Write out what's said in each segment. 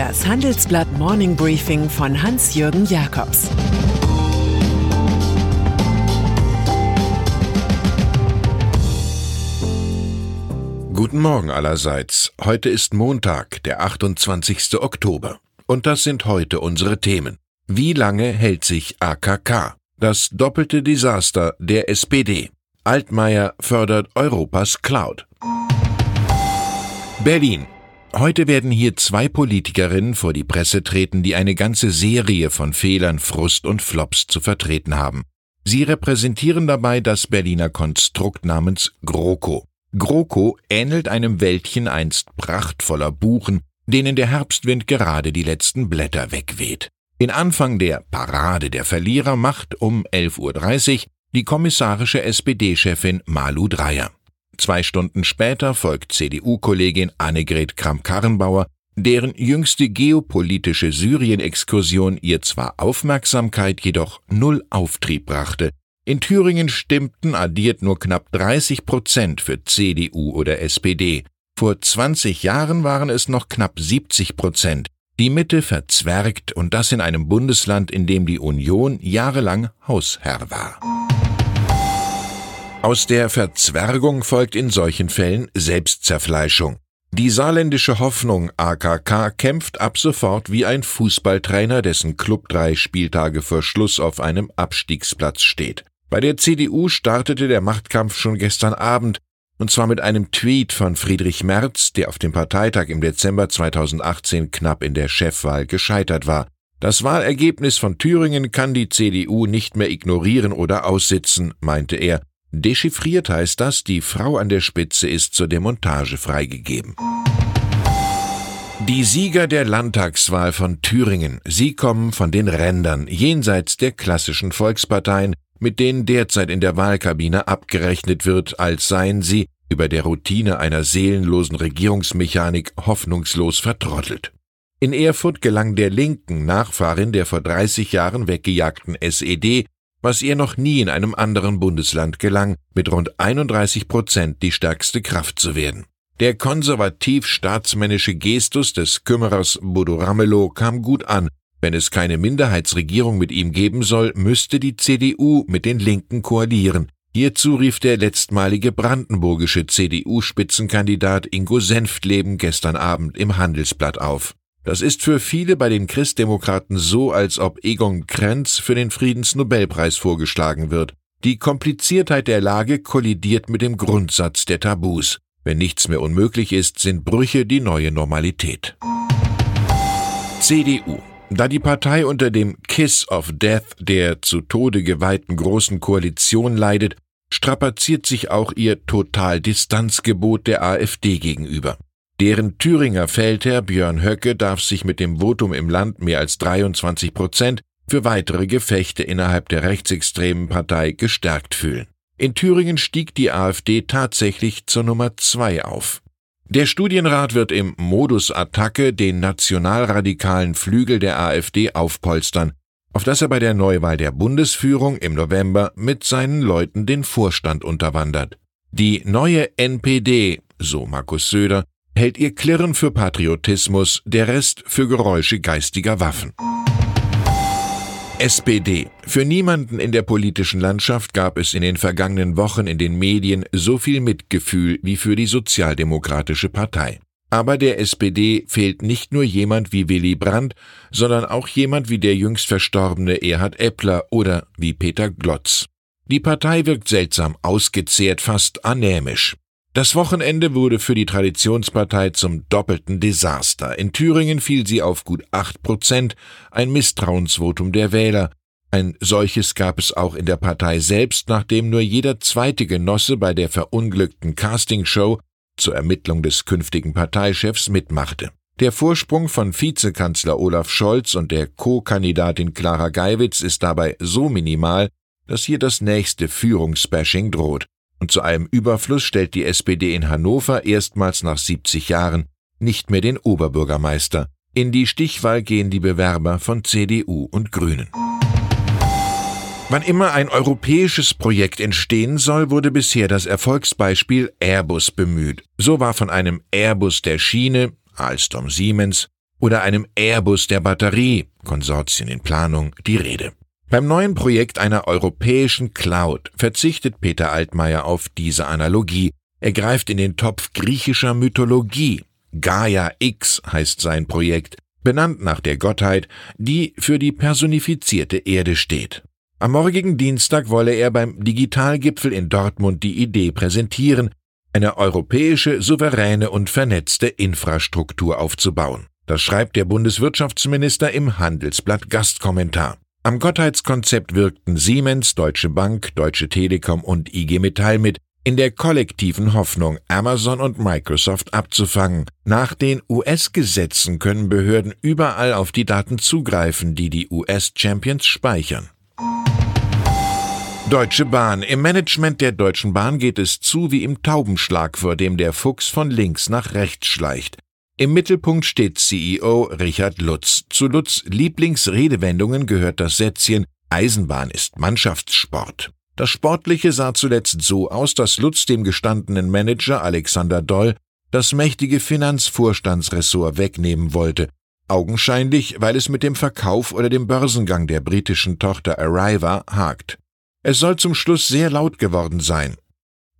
Das Handelsblatt Morning Briefing von Hans-Jürgen Jakobs Guten Morgen allerseits. Heute ist Montag, der 28. Oktober. Und das sind heute unsere Themen. Wie lange hält sich AKK? Das doppelte Desaster der SPD. Altmaier fördert Europas Cloud. Berlin. Heute werden hier zwei Politikerinnen vor die Presse treten, die eine ganze Serie von Fehlern, Frust und Flops zu vertreten haben. Sie repräsentieren dabei das Berliner Konstrukt namens GroKo. GroKo ähnelt einem Wäldchen einst prachtvoller Buchen, denen der Herbstwind gerade die letzten Blätter wegweht. In Anfang der Parade der Verlierer macht um 11.30 Uhr die kommissarische SPD-Chefin Malu Dreyer. Zwei Stunden später folgt CDU-Kollegin Annegret Kramp-Karrenbauer, deren jüngste geopolitische Syrien-Exkursion ihr zwar Aufmerksamkeit, jedoch null Auftrieb brachte. In Thüringen stimmten addiert nur knapp 30 Prozent für CDU oder SPD. Vor 20 Jahren waren es noch knapp 70 Prozent. Die Mitte verzwergt und das in einem Bundesland, in dem die Union jahrelang Hausherr war. Aus der Verzwergung folgt in solchen Fällen Selbstzerfleischung. Die saarländische Hoffnung AKK kämpft ab sofort wie ein Fußballtrainer, dessen Club drei Spieltage vor Schluss auf einem Abstiegsplatz steht. Bei der CDU startete der Machtkampf schon gestern Abend, und zwar mit einem Tweet von Friedrich Merz, der auf dem Parteitag im Dezember 2018 knapp in der Chefwahl gescheitert war. Das Wahlergebnis von Thüringen kann die CDU nicht mehr ignorieren oder aussitzen, meinte er, Dechiffriert heißt das, die Frau an der Spitze ist zur Demontage freigegeben. Die Sieger der Landtagswahl von Thüringen, sie kommen von den Rändern, jenseits der klassischen Volksparteien, mit denen derzeit in der Wahlkabine abgerechnet wird, als seien sie über der Routine einer seelenlosen Regierungsmechanik hoffnungslos vertrottelt. In Erfurt gelang der Linken, Nachfahrin der vor 30 Jahren weggejagten SED, was ihr noch nie in einem anderen Bundesland gelang, mit rund 31 Prozent die stärkste Kraft zu werden. Der konservativ-staatsmännische Gestus des Kümmerers Bodo Ramelow kam gut an. Wenn es keine Minderheitsregierung mit ihm geben soll, müsste die CDU mit den Linken koalieren. Hierzu rief der letztmalige brandenburgische CDU-Spitzenkandidat Ingo Senftleben gestern Abend im Handelsblatt auf. Das ist für viele bei den Christdemokraten so, als ob Egon Krenz für den Friedensnobelpreis vorgeschlagen wird. Die Kompliziertheit der Lage kollidiert mit dem Grundsatz der Tabus. Wenn nichts mehr unmöglich ist, sind Brüche die neue Normalität. CDU. Da die Partei unter dem Kiss of Death der zu Tode geweihten Großen Koalition leidet, strapaziert sich auch ihr Totaldistanzgebot der AfD gegenüber. Deren Thüringer Feldherr Björn Höcke darf sich mit dem Votum im Land mehr als 23 Prozent für weitere Gefechte innerhalb der rechtsextremen Partei gestärkt fühlen. In Thüringen stieg die AfD tatsächlich zur Nummer zwei auf. Der Studienrat wird im Modus Attacke den nationalradikalen Flügel der AfD aufpolstern, auf das er bei der Neuwahl der Bundesführung im November mit seinen Leuten den Vorstand unterwandert. Die neue NPD, so Markus Söder, hält ihr Klirren für Patriotismus, der Rest für Geräusche geistiger Waffen. SPD. Für niemanden in der politischen Landschaft gab es in den vergangenen Wochen in den Medien so viel Mitgefühl wie für die Sozialdemokratische Partei. Aber der SPD fehlt nicht nur jemand wie Willy Brandt, sondern auch jemand wie der jüngst verstorbene Erhard Eppler oder wie Peter Glotz. Die Partei wirkt seltsam ausgezehrt, fast anämisch. Das Wochenende wurde für die Traditionspartei zum doppelten Desaster. In Thüringen fiel sie auf gut acht Prozent, ein Misstrauensvotum der Wähler. Ein solches gab es auch in der Partei selbst, nachdem nur jeder zweite Genosse bei der verunglückten Castingshow zur Ermittlung des künftigen Parteichefs mitmachte. Der Vorsprung von Vizekanzler Olaf Scholz und der Co-Kandidatin Clara Geiwitz ist dabei so minimal, dass hier das nächste Führungsbashing droht. Und zu allem Überfluss stellt die SPD in Hannover erstmals nach 70 Jahren nicht mehr den Oberbürgermeister. In die Stichwahl gehen die Bewerber von CDU und Grünen. Wann immer ein europäisches Projekt entstehen soll, wurde bisher das Erfolgsbeispiel Airbus bemüht. So war von einem Airbus der Schiene, Alstom Siemens, oder einem Airbus der Batterie, Konsortien in Planung, die Rede. Beim neuen Projekt einer europäischen Cloud verzichtet Peter Altmaier auf diese Analogie. Er greift in den Topf griechischer Mythologie. Gaia X heißt sein Projekt, benannt nach der Gottheit, die für die personifizierte Erde steht. Am morgigen Dienstag wolle er beim Digitalgipfel in Dortmund die Idee präsentieren, eine europäische, souveräne und vernetzte Infrastruktur aufzubauen. Das schreibt der Bundeswirtschaftsminister im Handelsblatt Gastkommentar. Am Gottheitskonzept wirkten Siemens, Deutsche Bank, Deutsche Telekom und IG Metall mit, in der kollektiven Hoffnung, Amazon und Microsoft abzufangen. Nach den US-Gesetzen können Behörden überall auf die Daten zugreifen, die die US-Champions speichern. Deutsche Bahn. Im Management der Deutschen Bahn geht es zu wie im Taubenschlag, vor dem der Fuchs von links nach rechts schleicht. Im Mittelpunkt steht CEO Richard Lutz. Zu Lutz Lieblingsredewendungen gehört das Sätzchen Eisenbahn ist Mannschaftssport. Das Sportliche sah zuletzt so aus, dass Lutz dem gestandenen Manager Alexander Doll das mächtige Finanzvorstandsressort wegnehmen wollte, augenscheinlich, weil es mit dem Verkauf oder dem Börsengang der britischen Tochter Arriva hakt. Es soll zum Schluss sehr laut geworden sein.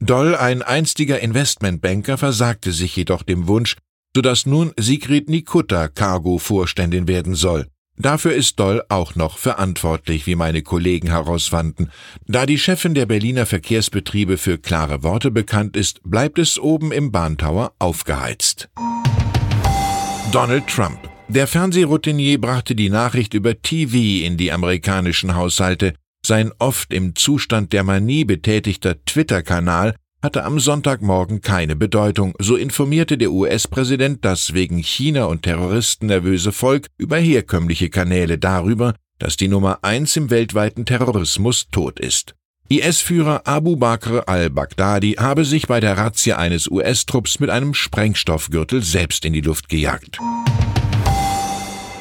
Doll, ein einstiger Investmentbanker, versagte sich jedoch dem Wunsch, sodass nun Sigrid Nikutta Cargo-Vorständin werden soll. Dafür ist Doll auch noch verantwortlich, wie meine Kollegen herausfanden. Da die Chefin der Berliner Verkehrsbetriebe für klare Worte bekannt ist, bleibt es oben im Bahntower aufgeheizt. Donald Trump. Der Fernsehroutinier brachte die Nachricht über TV in die amerikanischen Haushalte. Sein oft im Zustand der Manie betätigter Twitter-Kanal hatte am Sonntagmorgen keine Bedeutung, so informierte der US-Präsident das wegen China und Terroristen nervöse Volk über herkömmliche Kanäle darüber, dass die Nummer eins im weltweiten Terrorismus tot ist. IS-Führer Abu Bakr al-Baghdadi habe sich bei der Razzia eines US-Trupps mit einem Sprengstoffgürtel selbst in die Luft gejagt.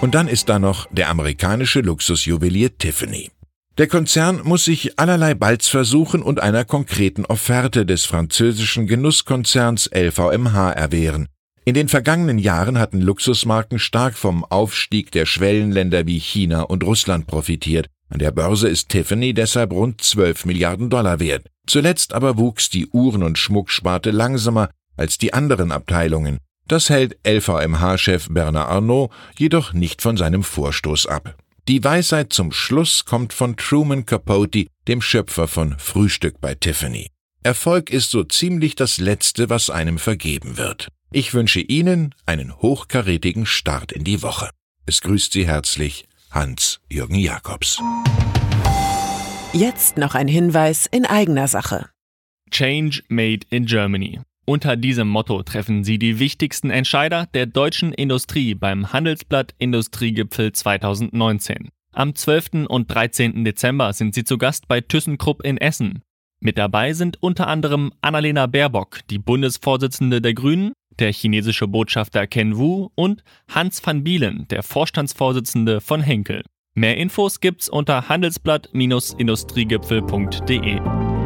Und dann ist da noch der amerikanische Luxusjuwelier Tiffany. Der Konzern muss sich allerlei Balzversuchen und einer konkreten Offerte des französischen Genusskonzerns LVMH erwehren. In den vergangenen Jahren hatten Luxusmarken stark vom Aufstieg der Schwellenländer wie China und Russland profitiert. An der Börse ist Tiffany deshalb rund 12 Milliarden Dollar wert. Zuletzt aber wuchs die Uhren- und Schmucksparte langsamer als die anderen Abteilungen. Das hält LVMH-Chef Bernard Arnault jedoch nicht von seinem Vorstoß ab. Die Weisheit zum Schluss kommt von Truman Capote, dem Schöpfer von Frühstück bei Tiffany. Erfolg ist so ziemlich das Letzte, was einem vergeben wird. Ich wünsche Ihnen einen hochkarätigen Start in die Woche. Es grüßt Sie herzlich Hans-Jürgen Jakobs. Jetzt noch ein Hinweis in eigener Sache. Change Made in Germany. Unter diesem Motto treffen Sie die wichtigsten Entscheider der deutschen Industrie beim Handelsblatt Industriegipfel 2019. Am 12. und 13. Dezember sind Sie zu Gast bei ThyssenKrupp in Essen. Mit dabei sind unter anderem Annalena Baerbock, die Bundesvorsitzende der Grünen, der chinesische Botschafter Ken Wu und Hans van Bielen, der Vorstandsvorsitzende von Henkel. Mehr Infos gibt's unter handelsblatt-industriegipfel.de.